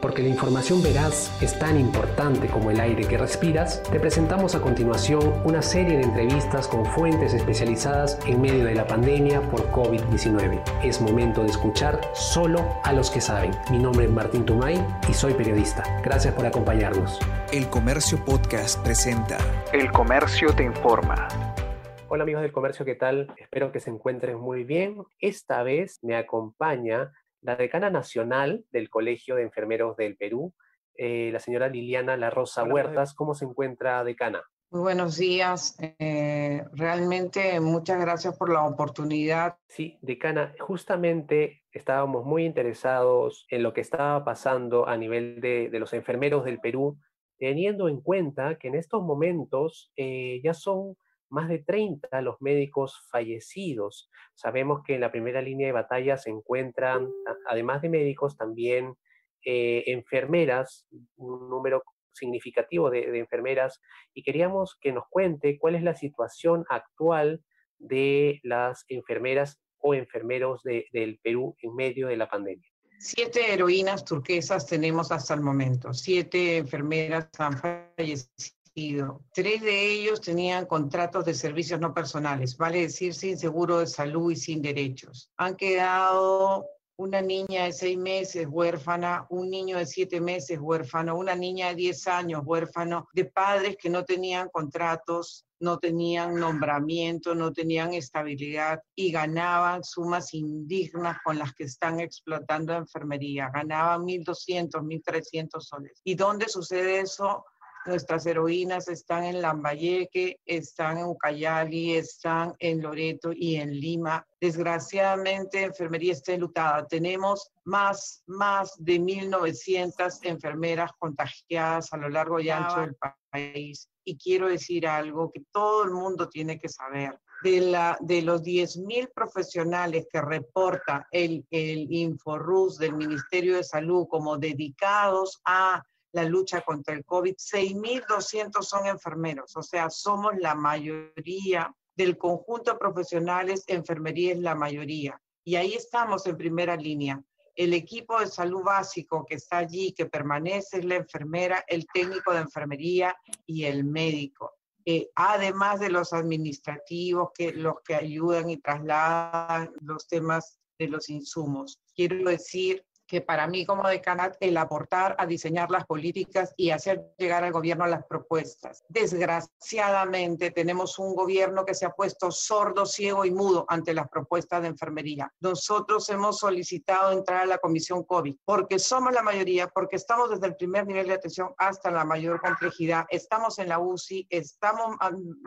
Porque la información veraz es tan importante como el aire que respiras, te presentamos a continuación una serie de entrevistas con fuentes especializadas en medio de la pandemia por COVID-19. Es momento de escuchar solo a los que saben. Mi nombre es Martín Tumay y soy periodista. Gracias por acompañarnos. El Comercio Podcast presenta El Comercio te informa. Hola amigos del comercio, ¿qué tal? Espero que se encuentren muy bien. Esta vez me acompaña la decana nacional del Colegio de Enfermeros del Perú, eh, la señora Liliana La Rosa Huertas. ¿Cómo se encuentra, decana? Muy buenos días. Eh, realmente muchas gracias por la oportunidad. Sí, decana, justamente estábamos muy interesados en lo que estaba pasando a nivel de, los enfermeros del Perú, teniendo en cuenta que en estos momentos eh, ya son más de 30 los médicos fallecidos. Sabemos que en la primera línea de batalla se encuentran, además de médicos, también eh, enfermeras, un número significativo de, enfermeras, y queríamos que nos cuente cuál es la situación actual de las enfermeras o enfermeros del Perú en medio de la pandemia. Siete heroínas turquesas tenemos hasta el momento. Siete enfermeras han fallecido Tres de ellos tenían contratos de servicios no personales, vale decir sin seguro de salud y sin derechos. Han quedado una niña de seis meses huérfana, un niño de siete meses huérfano, una niña de diez años huérfano, de padres que no tenían contratos, no tenían nombramiento, no tenían estabilidad y ganaban sumas indignas con las que están explotando enfermería. Ganaban 1.200, 1.300 soles. ¿Y dónde sucede eso? Nuestras heroínas están en Lambayeque, están en Ucayali, están en Loreto y en Lima. Desgraciadamente, enfermería está enlutada. Tenemos más, más de 1.900 enfermeras contagiadas a lo largo y ancho del país. Y quiero decir algo que todo el mundo tiene que saber. De, la, de los 10.000 profesionales que reporta el, el Inforus del Ministerio de Salud como dedicados a la lucha contra el COVID. 6.200 son enfermeros, o sea, somos la mayoría del conjunto de profesionales, enfermería es la mayoría. Y ahí estamos en primera línea. El equipo de salud básico que está allí, que permanece, es la enfermera, el técnico de enfermería y el médico. Eh, además de los administrativos, que los que ayudan y trasladan los temas de los insumos. Quiero decir que para mí como decana el aportar a diseñar las políticas y hacer llegar al gobierno las propuestas. Desgraciadamente tenemos un gobierno que se ha puesto sordo, ciego y mudo ante las propuestas de enfermería. Nosotros hemos solicitado entrar a la comisión COVID porque somos la mayoría, porque estamos desde el primer nivel de atención hasta la mayor complejidad. Estamos en la UCI, estamos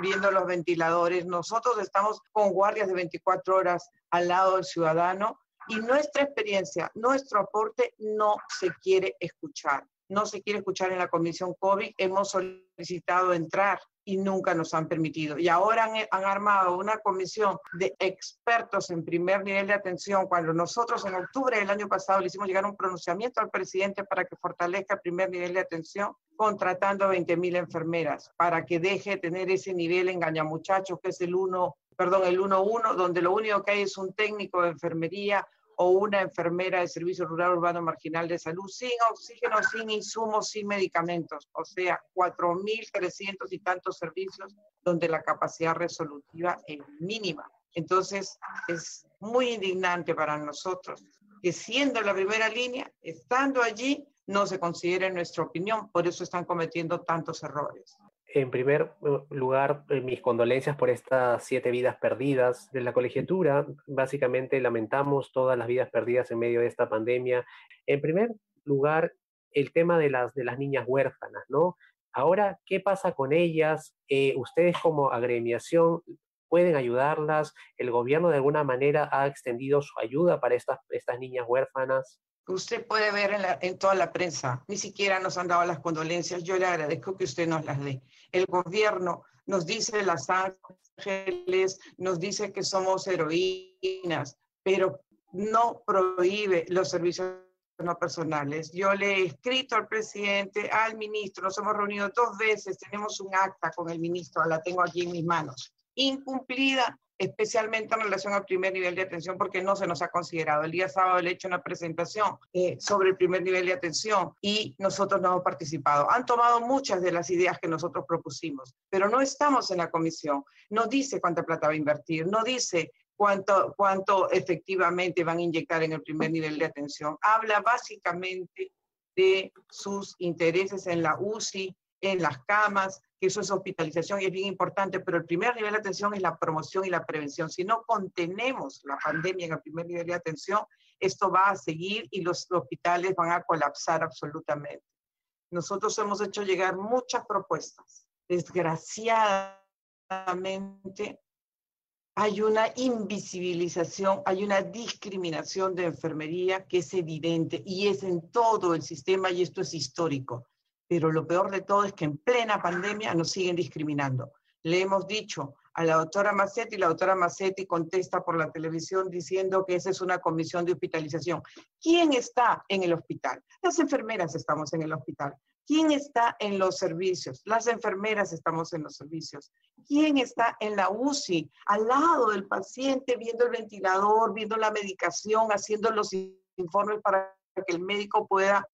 viendo los ventiladores, nosotros estamos con guardias de 24 horas al lado del ciudadano y nuestra experiencia, nuestro aporte no se quiere escuchar. No se quiere escuchar en la comisión COVID. Hemos solicitado entrar y nunca nos han permitido. Y ahora han, armado una comisión de expertos en primer nivel de atención, cuando nosotros en octubre del año pasado le hicimos llegar un pronunciamiento al presidente para que fortalezca el primer nivel de atención, contratando a 20.000 enfermeras, para que deje de tener ese nivel engañamuchachos, que es el 1, perdón, el 1-1, donde lo único que hay es un técnico de enfermería o una enfermera de Servicio Rural Urbano Marginal de Salud sin oxígeno, sin insumos, sin medicamentos. O sea, 4.300 y tantos servicios donde la capacidad resolutiva es mínima. Entonces, es muy indignante para nosotros que siendo la primera línea, estando allí, no se considere nuestra opinión. Por eso están cometiendo tantos errores. En primer eh, lugar, eh, mis condolencias por estas siete vidas perdidas de la colegiatura. Básicamente lamentamos todas las vidas perdidas en medio de esta pandemia. En primer lugar, el tema de las, de las niñas huérfanas, ¿no? Ahora, ¿qué pasa con ellas? Eh, ustedes como agremiación pueden ayudarlas. ¿El gobierno de alguna manera ha extendido su ayuda para estas, estas niñas huérfanas? Usted puede ver en, toda la prensa. Ni siquiera nos han dado las condolencias. Yo le agradezco que usted nos las dé. El gobierno nos dice las ángeles, nos dice que somos heroínas, pero no prohíbe los servicios no personales. Yo le he escrito al presidente, al ministro, nos hemos reunido dos veces, tenemos un acta con el ministro, la tengo aquí en mis manos, incumplida especialmente en relación al primer nivel de atención, porque no se nos ha considerado. El día sábado le he hecho una presentación eh, sobre el primer nivel de atención y nosotros no hemos participado. Han tomado muchas de las ideas que nosotros propusimos, pero no estamos en la comisión. No dice cuánta plata va a invertir, no dice cuánto, cuánto efectivamente van a inyectar en el primer nivel de atención. Habla básicamente de sus intereses en la UCI, en las camas, que eso es hospitalización y es bien importante, pero el primer nivel de atención es la promoción y la prevención. Si no contenemos la pandemia en el primer nivel de atención, esto va a seguir y los hospitales van a colapsar absolutamente. Nosotros hemos hecho llegar muchas propuestas. Desgraciadamente, hay una invisibilización, hay una discriminación de enfermería que es evidente y es en todo el sistema y esto es histórico. Pero lo peor de todo es que en plena pandemia nos siguen discriminando. Le hemos dicho a la doctora Massetti, la doctora Massetti contesta por la televisión diciendo que esa es una comisión de hospitalización. ¿Quién está en el hospital? Las enfermeras estamos en el hospital. ¿Quién está en los servicios? Las enfermeras estamos en los servicios. ¿Quién está en la UCI? Al lado del paciente, viendo el ventilador, viendo la medicación, haciendo los informes para que el médico pueda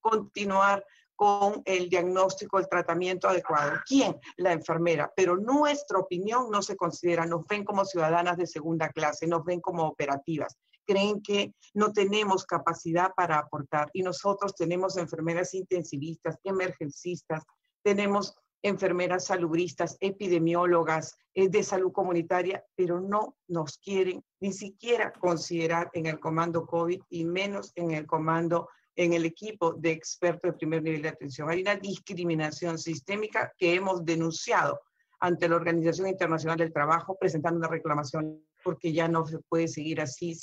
continuar con el diagnóstico, el tratamiento adecuado. ¿Quién? La enfermera. Pero nuestra opinión no se considera, nos ven como ciudadanas de segunda clase, nos ven como operativas creen que no tenemos capacidad para aportar. Y nosotros tenemos enfermeras intensivistas, emergencistas, tenemos enfermeras salubristas, epidemiólogas eh, de salud comunitaria, pero no nos quieren ni siquiera considerar en el comando COVID y menos en el comando, en el equipo de expertos de primer nivel de atención. Hay una discriminación sistémica que hemos denunciado ante la Organización Internacional del Trabajo presentando una reclamación porque ya no se puede seguir así.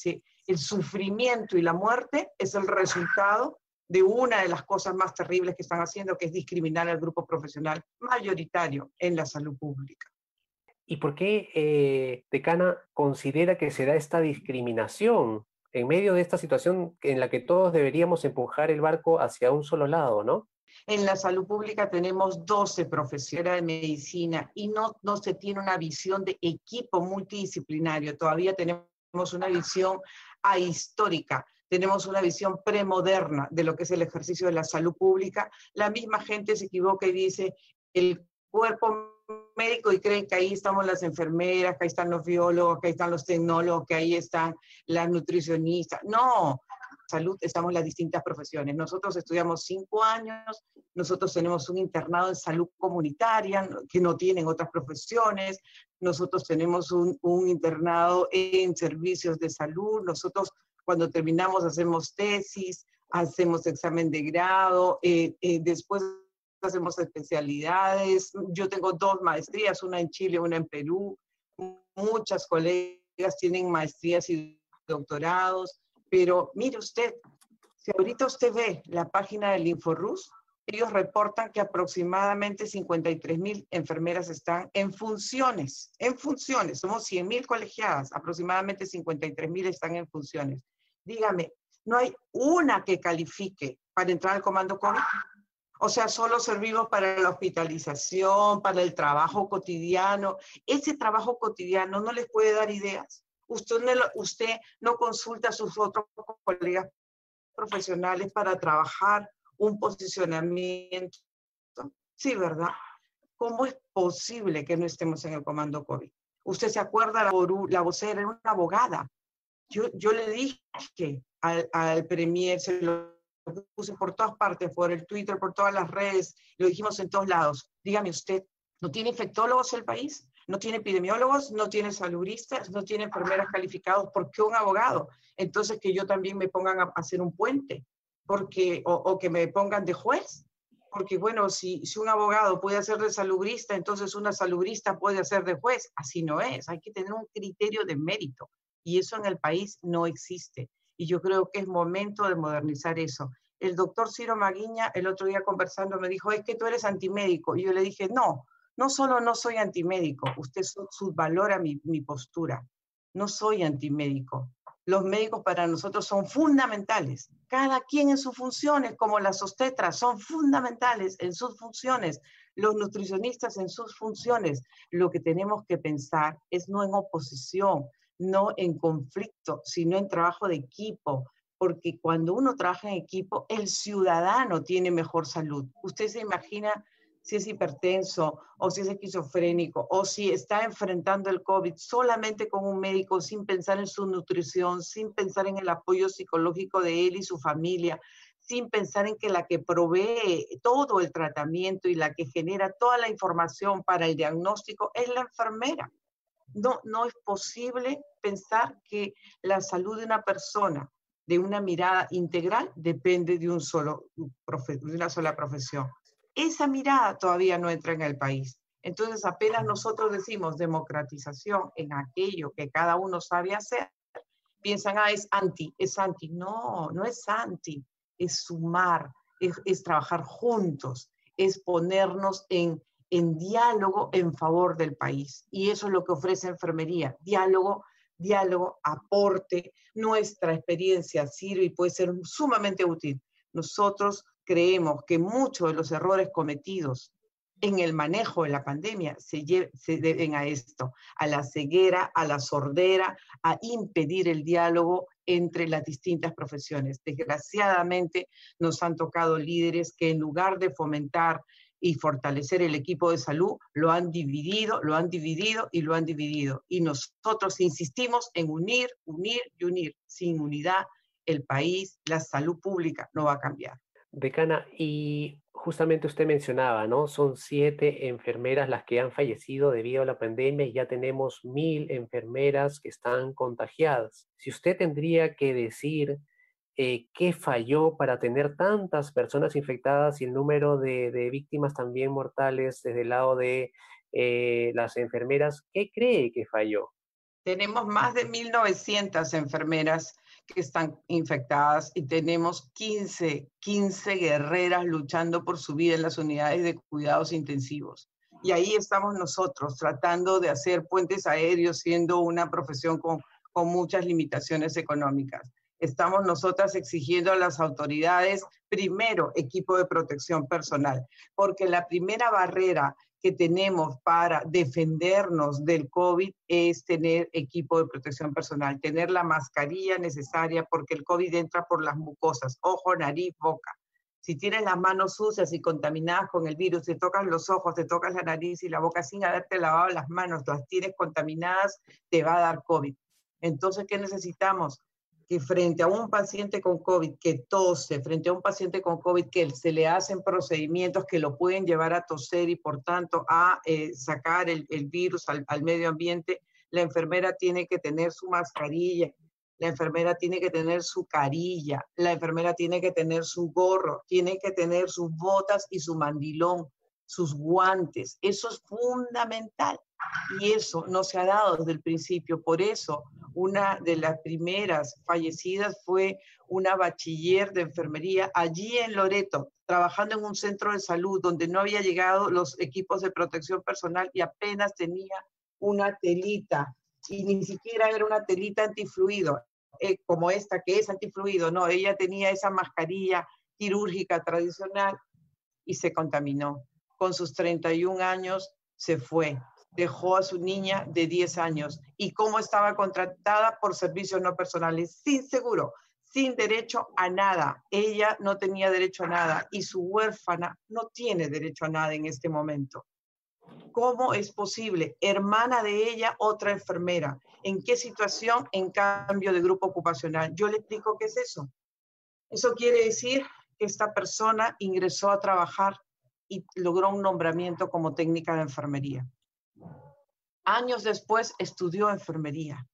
El sufrimiento y la muerte es el resultado de una de las cosas más terribles que están haciendo, que es discriminar al grupo profesional mayoritario en la salud pública. ¿Y por qué, eh, decana, considera que se da esta discriminación en medio de esta situación en la que todos deberíamos empujar el barco hacia un solo lado, ¿no? En la salud pública tenemos 12 profesionales de medicina y no, no se tiene una visión de equipo multidisciplinario. Todavía tenemos una visión ahistórica, tenemos una visión premoderna de lo que es el ejercicio de la salud pública. La misma gente se equivoca y dice el cuerpo médico y creen que ahí estamos las enfermeras, que ahí están los biólogos, que ahí están los tecnólogos, que ahí están las nutricionistas. No, salud estamos las distintas profesiones. Nosotros estudiamos cinco años, nosotros tenemos un internado en salud comunitaria que no tienen otras profesiones, nosotros tenemos un, internado en servicios de salud, nosotros cuando terminamos hacemos tesis, hacemos examen de grado, eh, eh, después hacemos especialidades. Yo tengo dos maestrías, una en Chile, una en Perú. Muchas colegas tienen maestrías y doctorados. Pero mire usted, si ahorita usted ve la página del InfoRus, ellos reportan que aproximadamente 53 mil enfermeras están en funciones, en funciones. Somos 100 mil colegiadas, aproximadamente 53 mil están en funciones. Dígame, ¿no hay una que califique para entrar al comando COVID? O sea, solo servimos para la hospitalización, para el trabajo cotidiano. Ese trabajo cotidiano no les puede dar ideas. Usted no, consulta a sus otros colegas profesionales para trabajar un posicionamiento. Sí, ¿verdad? ¿Cómo es posible que no estemos en el comando COVID? Usted se acuerda, la, vocera era una abogada. Yo, yo le dije al, al premier, se lo puse por todas partes, por el Twitter, por todas las redes, lo dijimos en todos lados. Dígame usted, ¿no tiene infectólogos el país? no tiene epidemiólogos, no tiene saludistas, no tiene enfermeras calificados. ¿Por qué un abogado? Entonces que yo también me pongan a hacer un puente, porque, o, que me pongan de juez. Porque bueno, si, si un abogado puede hacer de salubrista, entonces una salubrista puede hacer de juez. Así no es. Hay que tener un criterio de mérito. Y eso en el país no existe. Y yo creo que es momento de modernizar eso. El doctor Ciro Maguiña, el otro día conversando, me dijo, es que tú eres antimédico. Y yo le dije, no, no solo no soy antimédico, usted subvalora mi, mi postura. No soy antimédico. Los médicos para nosotros son fundamentales. Cada quien en sus funciones, como las obstetras, son fundamentales en sus funciones. Los nutricionistas en sus funciones, lo que tenemos que pensar es no en oposición, no en conflicto, sino en trabajo de equipo, porque cuando uno trabaja en equipo, el ciudadano tiene mejor salud. Usted se imagina si es hipertenso o si es esquizofrénico o si está enfrentando el COVID solamente con un médico sin pensar en su nutrición, sin pensar en el apoyo psicológico de él y su familia, sin pensar en que la que provee todo el tratamiento y la que genera toda la información para el diagnóstico es la enfermera. No, no es posible pensar que la salud de una persona, de una mirada integral, depende de, un solo, de una sola profesión. Esa mirada todavía no entra en el país. Entonces, apenas nosotros decimos democratización en aquello que cada uno sabe hacer, piensan, ah, es anti, es anti. No, no es anti, es sumar, es, trabajar juntos, es ponernos en, en diálogo en favor del país. Y eso es lo que ofrece enfermería, diálogo, diálogo, aporte, nuestra experiencia sirve y puede ser sumamente útil. Nosotros creemos que muchos de los errores cometidos en el manejo de la pandemia se, deben a esto, a la ceguera, a la sordera, a impedir el diálogo entre las distintas profesiones. Desgraciadamente nos han tocado líderes que en lugar de fomentar y fortalecer el equipo de salud, lo han dividido, lo han dividido y lo han dividido. Y nosotros insistimos en unir, unir y unir. Sin unidad, el país, la salud pública no va a cambiar. Decana, y justamente usted mencionaba, ¿no? Son siete enfermeras las que han fallecido debido a la pandemia y ya tenemos mil enfermeras que están contagiadas. Si usted tendría que decir eh, qué falló para tener tantas personas infectadas y el número de, víctimas también mortales desde el lado de eh, las enfermeras, ¿qué cree que falló? Tenemos más de 1.900 enfermeras que están infectadas y tenemos 15, 15 guerreras luchando por su vida en las unidades de cuidados intensivos. Y ahí estamos nosotros tratando de hacer puentes aéreos siendo una profesión con, con muchas limitaciones económicas. Estamos nosotras exigiendo a las autoridades, primero, equipo de protección personal, porque la primera barrera que tenemos para defendernos del COVID es tener equipo de protección personal, tener la mascarilla necesaria porque el COVID entra por las mucosas, ojo, nariz, boca. Si tienes las manos sucias y contaminadas con el virus, te tocas los ojos, te tocas la nariz y la boca sin haberte lavado las manos, las tienes contaminadas, te va a dar COVID. Entonces, ¿qué necesitamos? Que frente a un paciente con COVID que tose, frente a un paciente con COVID que se le hacen procedimientos que lo pueden llevar a toser y por tanto a eh, sacar el, virus al, al, medio ambiente, la enfermera tiene que tener su mascarilla, la enfermera tiene que tener su carilla, la enfermera tiene que tener su gorro, tiene que tener sus botas y su mandilón, sus guantes. Eso es fundamental y eso no se ha dado desde el principio. Por eso una de las primeras fallecidas fue una bachiller de enfermería allí en Loreto, trabajando en un centro de salud donde no había llegado los equipos de protección personal y apenas tenía una telita y ni siquiera era una telita antifluido, eh, como esta que es antifluido, no, ella tenía esa mascarilla quirúrgica tradicional y se contaminó. Con sus 31 años se fue dejó a su niña de 10 años y cómo estaba contratada por servicios no personales, sin seguro, sin derecho a nada. Ella no tenía derecho a nada y su huérfana no tiene derecho a nada en este momento. ¿Cómo es posible? Hermana de ella, otra enfermera. ¿En qué situación? En cambio de grupo ocupacional. Yo le explico qué es eso. Eso quiere decir que esta persona ingresó a trabajar y logró un nombramiento como técnica de enfermería. Años después estudió enfermería.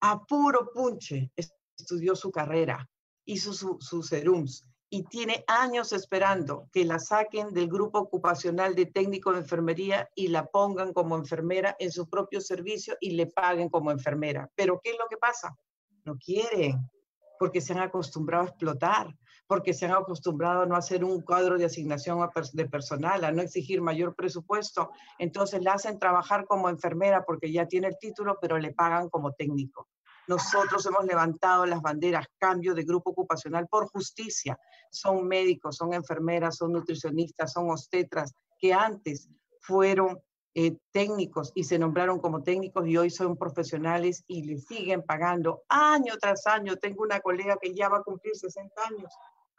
A puro punche estudió su carrera, hizo sus serums y tiene años esperando que la saquen del grupo ocupacional de técnico de enfermería y la pongan como enfermera en su propio servicio y le paguen como enfermera. Pero ¿qué es lo que pasa? No quieren, porque se han acostumbrado a explotar, porque se han acostumbrado a no hacer un cuadro de asignación de personal, a no exigir mayor presupuesto. Entonces la hacen trabajar como enfermera porque ya tiene el título, pero le pagan como técnico. Nosotros hemos levantado las banderas cambio de grupo ocupacional por justicia. Son médicos, son enfermeras, son nutricionistas, son obstetras que antes fueron eh, técnicos y se nombraron como técnicos y hoy son profesionales y le siguen pagando año tras año. Tengo una colega que ya va a cumplir 60 años.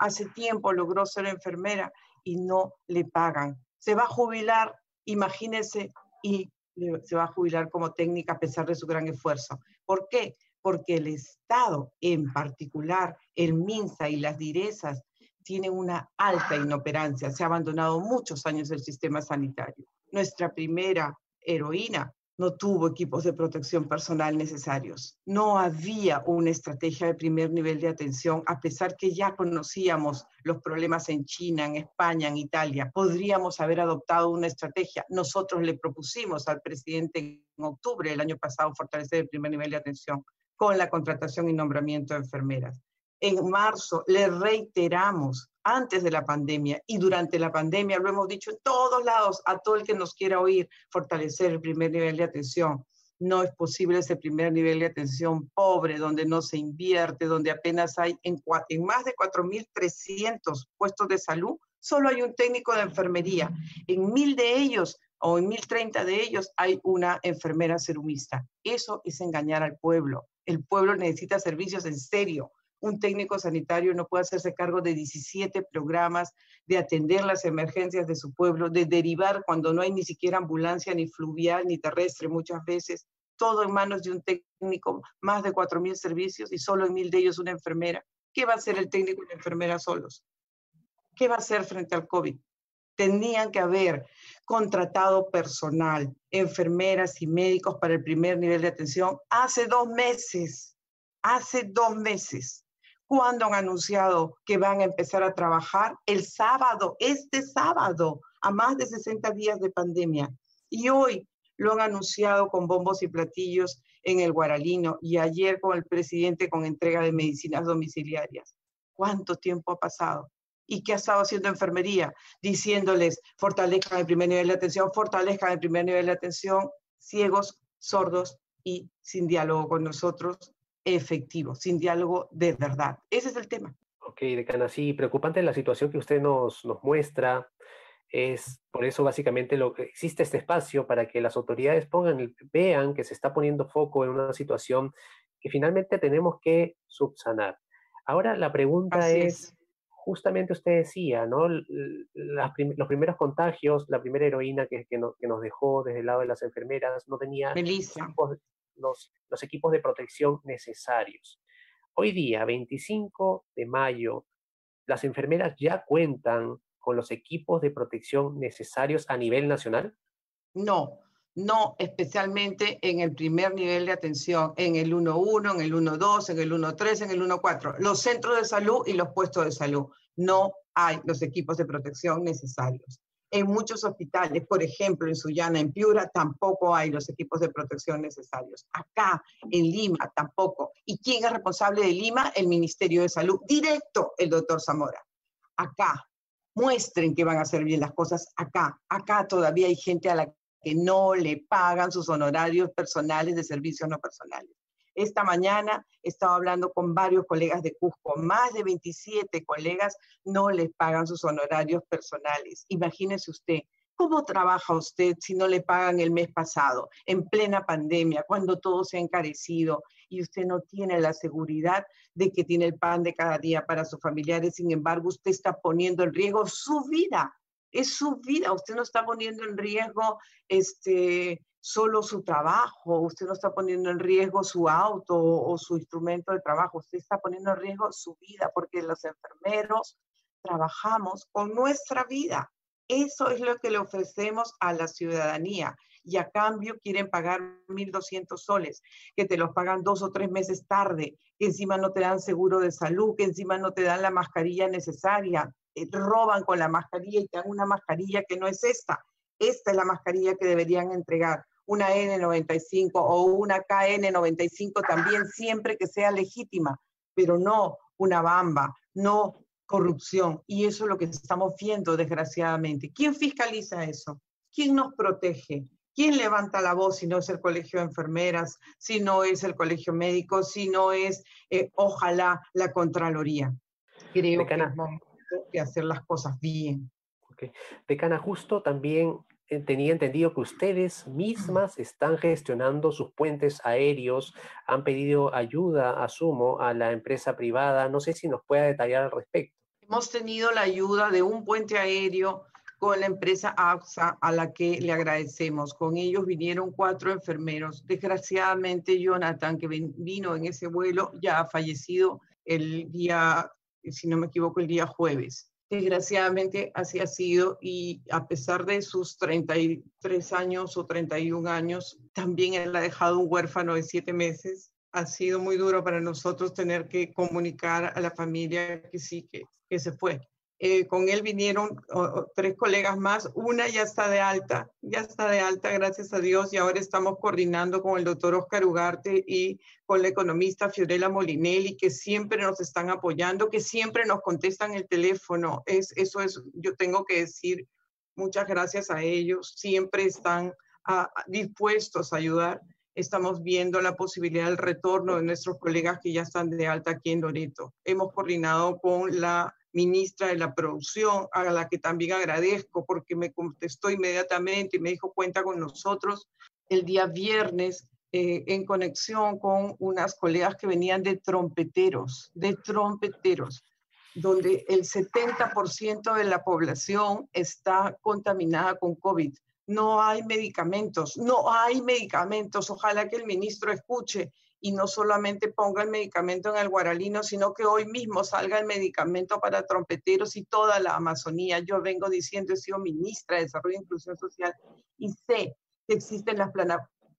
Hace tiempo logró ser enfermera y no le pagan. Se va a jubilar, imagínense, y se va a jubilar como técnica a pesar de su gran esfuerzo. ¿Por qué? Porque el Estado, en particular el MINSA y las direzas, tienen una alta inoperancia. Se ha abandonado muchos años el sistema sanitario nuestra primera heroína no tuvo equipos de protección personal necesarios. No había una estrategia de primer nivel de atención, a pesar que ya conocíamos los problemas en China, en España, en Italia. Podríamos haber adoptado una estrategia. Nosotros le propusimos al presidente en octubre del año pasado fortalecer el primer nivel de atención con la contratación y nombramiento de enfermeras. En marzo le reiteramos antes de la pandemia y durante la pandemia, lo hemos dicho en todos lados, a todo el que nos quiera oír, fortalecer el primer nivel de atención. No es posible ese primer nivel de atención pobre, donde no se invierte, donde apenas hay en, en más de 4.300 puestos de salud, solo hay un técnico de enfermería. En mil de ellos o en 1030 de ellos hay una enfermera serumista. Eso es engañar al pueblo. El pueblo necesita servicios en serio un técnico sanitario no puede hacerse cargo de 17 programas, de atender las emergencias de su pueblo, de derivar cuando no hay ni siquiera ambulancia, ni fluvial, ni terrestre muchas veces, todo en manos de un técnico, más de 4.000 servicios y solo en mil de ellos una enfermera. ¿Qué va a hacer el técnico y la enfermera solos? ¿Qué va a hacer frente al COVID? Tenían que haber contratado personal, enfermeras y médicos para el primer nivel de atención hace dos meses, hace dos meses. ¿Cuándo han anunciado que van a empezar a trabajar? El sábado, este sábado, a más de 60 días de pandemia. Y hoy lo han anunciado con bombos y platillos en el Guaralino y ayer con el presidente con entrega de medicinas domiciliarias. ¿Cuánto tiempo ha pasado? ¿Y qué ha estado haciendo enfermería? Diciéndoles, fortalezcan el primer nivel de atención, fortalezcan el primer nivel de atención, ciegos, sordos y sin diálogo con nosotros efectivo, sin diálogo de verdad. Ese es el tema. Ok, decana, sí, preocupante la situación que usted nos, nos muestra. Es por eso básicamente lo que existe este espacio para que las autoridades pongan, vean que se está poniendo foco en una situación que finalmente tenemos que subsanar. Ahora la pregunta es, justamente usted decía, ¿no? los primeros contagios, la primera heroína que, que, que, nos dejó desde el lado de las enfermeras no tenía Melissa los, equipos de protección necesarios. Hoy día, 25 de mayo, las enfermeras ya cuentan con los equipos de protección necesarios a nivel nacional? No, no especialmente en el primer nivel de atención, en el 1.1, en el 1.2, en el 1.3, en el 1.4. Los centros de salud y los puestos de salud. No hay los equipos de protección necesarios. En muchos hospitales, por ejemplo, en Sullana, en Piura, tampoco hay los equipos de protección necesarios. Acá, en Lima, tampoco. ¿Y quién es responsable de Lima? El Ministerio de Salud. Directo, el doctor Zamora. Acá, muestren que van a hacer bien las cosas acá. Acá todavía hay gente a la que no le pagan sus honorarios personales de servicios no personales. Esta mañana he estado hablando con varios colegas de Cusco, más de 27 colegas no les pagan sus honorarios personales. Imagínese usted, ¿Cómo trabaja usted si no le pagan el mes pasado, en plena pandemia, cuando todo se ha encarecido y usted no tiene la seguridad de que tiene el pan de cada día para sus familiares? Sin embargo, usted está poniendo en riesgo su vida. Es su vida. Usted no está poniendo en riesgo este, solo su trabajo, usted no está poniendo en riesgo su auto o, su instrumento de trabajo, usted está poniendo en riesgo su vida, porque los enfermeros trabajamos con nuestra vida. Eso es lo que le ofrecemos a la ciudadanía y a cambio quieren pagar 1.200 soles, que te los pagan dos o tres meses tarde, que encima no te dan seguro de salud, que encima no te dan la mascarilla necesaria, eh, roban con la mascarilla y te dan una mascarilla que no es esta. Esta es la mascarilla que deberían entregar una N95 o una KN95 también, siempre que sea legítima, pero no una bamba, no corrupción. Y eso es lo que estamos viendo, desgraciadamente. ¿Quién fiscaliza eso? ¿Quién nos protege? ¿Quién levanta la voz si no es el colegio de enfermeras, si no es el colegio médico, si no es, eh, ojalá, la Contraloría? Creo que es momento de hacer las cosas bien. Okay. Decana, justo también tenía entendido que ustedes mismas están gestionando sus puentes aéreos, han pedido ayuda, asumo, a la empresa privada. No sé si nos pueda detallar al respecto. Hemos tenido la ayuda de un puente aéreo con la empresa AXA, a la que le agradecemos. Con ellos vinieron cuatro enfermeros. Desgraciadamente, Jonathan, que vino en ese vuelo, ya ha fallecido el día, si no me equivoco, el día jueves. Desgraciadamente así ha sido y a pesar de sus 33 años o 31 años, también él ha dejado un huérfano de siete meses. Ha sido muy duro para nosotros tener que comunicar a la familia que sí, que, que se fue. Eh, con él vinieron tres colegas más, una ya está de alta, ya está de alta, gracias a Dios, y ahora estamos coordinando con el doctor Oscar Ugarte y con la economista Fiorella Molinelli, que siempre nos están apoyando, que siempre nos contestan el teléfono. Es, eso es, yo tengo que decir muchas gracias a ellos, siempre están ah, dispuestos a ayudar. Estamos viendo la posibilidad del retorno de nuestros colegas que ya están de alta aquí en Loreto. Hemos coordinado con la ministra de la producción, a la que también agradezco porque me contestó inmediatamente y me dijo cuenta con nosotros el día viernes eh, en conexión con unas colegas que venían de trompeteros, de trompeteros, donde el 70% de la población está contaminada con COVID. No hay medicamentos, no hay medicamentos. Ojalá que el ministro escuche y no solamente ponga el medicamento en el guaralino, sino que hoy mismo salga el medicamento para trompeteros y toda la Amazonía. Yo vengo diciendo, he sido ministra de Desarrollo e Inclusión Social y sé que existen las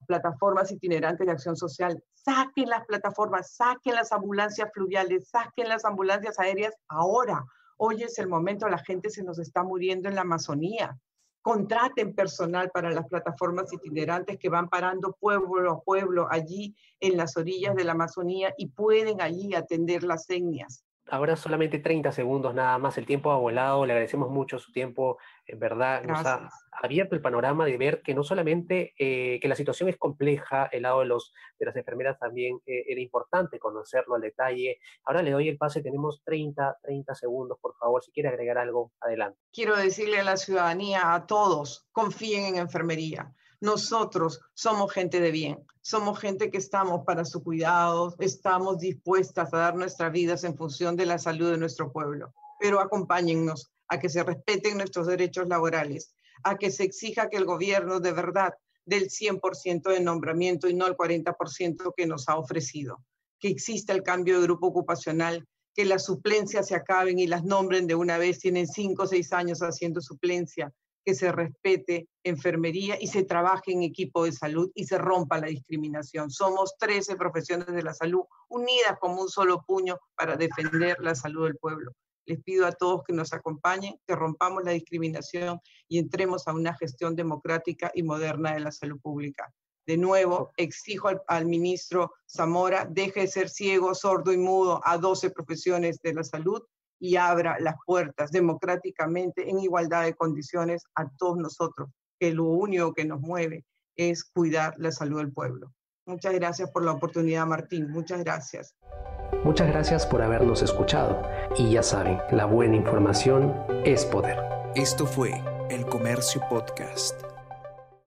plataformas itinerantes de acción social. Saquen las plataformas, saquen las ambulancias fluviales, saquen las ambulancias aéreas ahora. Hoy es el momento, la gente se nos está muriendo en la Amazonía contraten personal para las plataformas itinerantes que van parando pueblo a pueblo allí en las orillas de la Amazonía y pueden allí atender las etnias. Ahora solamente 30 segundos nada más, el tiempo ha volado, le agradecemos mucho su tiempo, en verdad nos ha abierto el panorama de ver que no solamente eh, que la situación es compleja, el lado de, los, de las enfermeras también eh, era importante conocerlo al detalle. Ahora le doy el pase, tenemos 30, 30 segundos, por favor, si quiere agregar algo, adelante. Quiero decirle a la ciudadanía, a todos, confíen en enfermería. Nosotros somos gente de bien, somos gente que estamos para su cuidado, estamos dispuestas a dar nuestras vidas en función de la salud de nuestro pueblo. Pero acompáñennos a que se respeten nuestros derechos laborales, a que se exija que el gobierno de verdad del 100% de nombramiento y no el 40% que nos ha ofrecido, que exista el cambio de grupo ocupacional, que las suplencias se acaben y las nombren de una vez, tienen cinco o seis años haciendo suplencia, que se respete enfermería y se trabaje en equipo de salud y se rompa la discriminación. Somos 13 profesiones de la salud unidas como un solo puño para defender la salud del pueblo. Les pido a todos que nos acompañen, que rompamos la discriminación y entremos a una gestión democrática y moderna de la salud pública. De nuevo, exijo al, al, ministro Zamora, deje de ser ciego, sordo y mudo a 12 profesiones de la salud y abra las puertas democráticamente en igualdad de condiciones a todos nosotros, que lo único que nos mueve es cuidar la salud del pueblo. Muchas gracias por la oportunidad, Martín. Muchas gracias. Muchas gracias por habernos escuchado. Y ya saben, la buena información es poder. Esto fue El Comercio Podcast.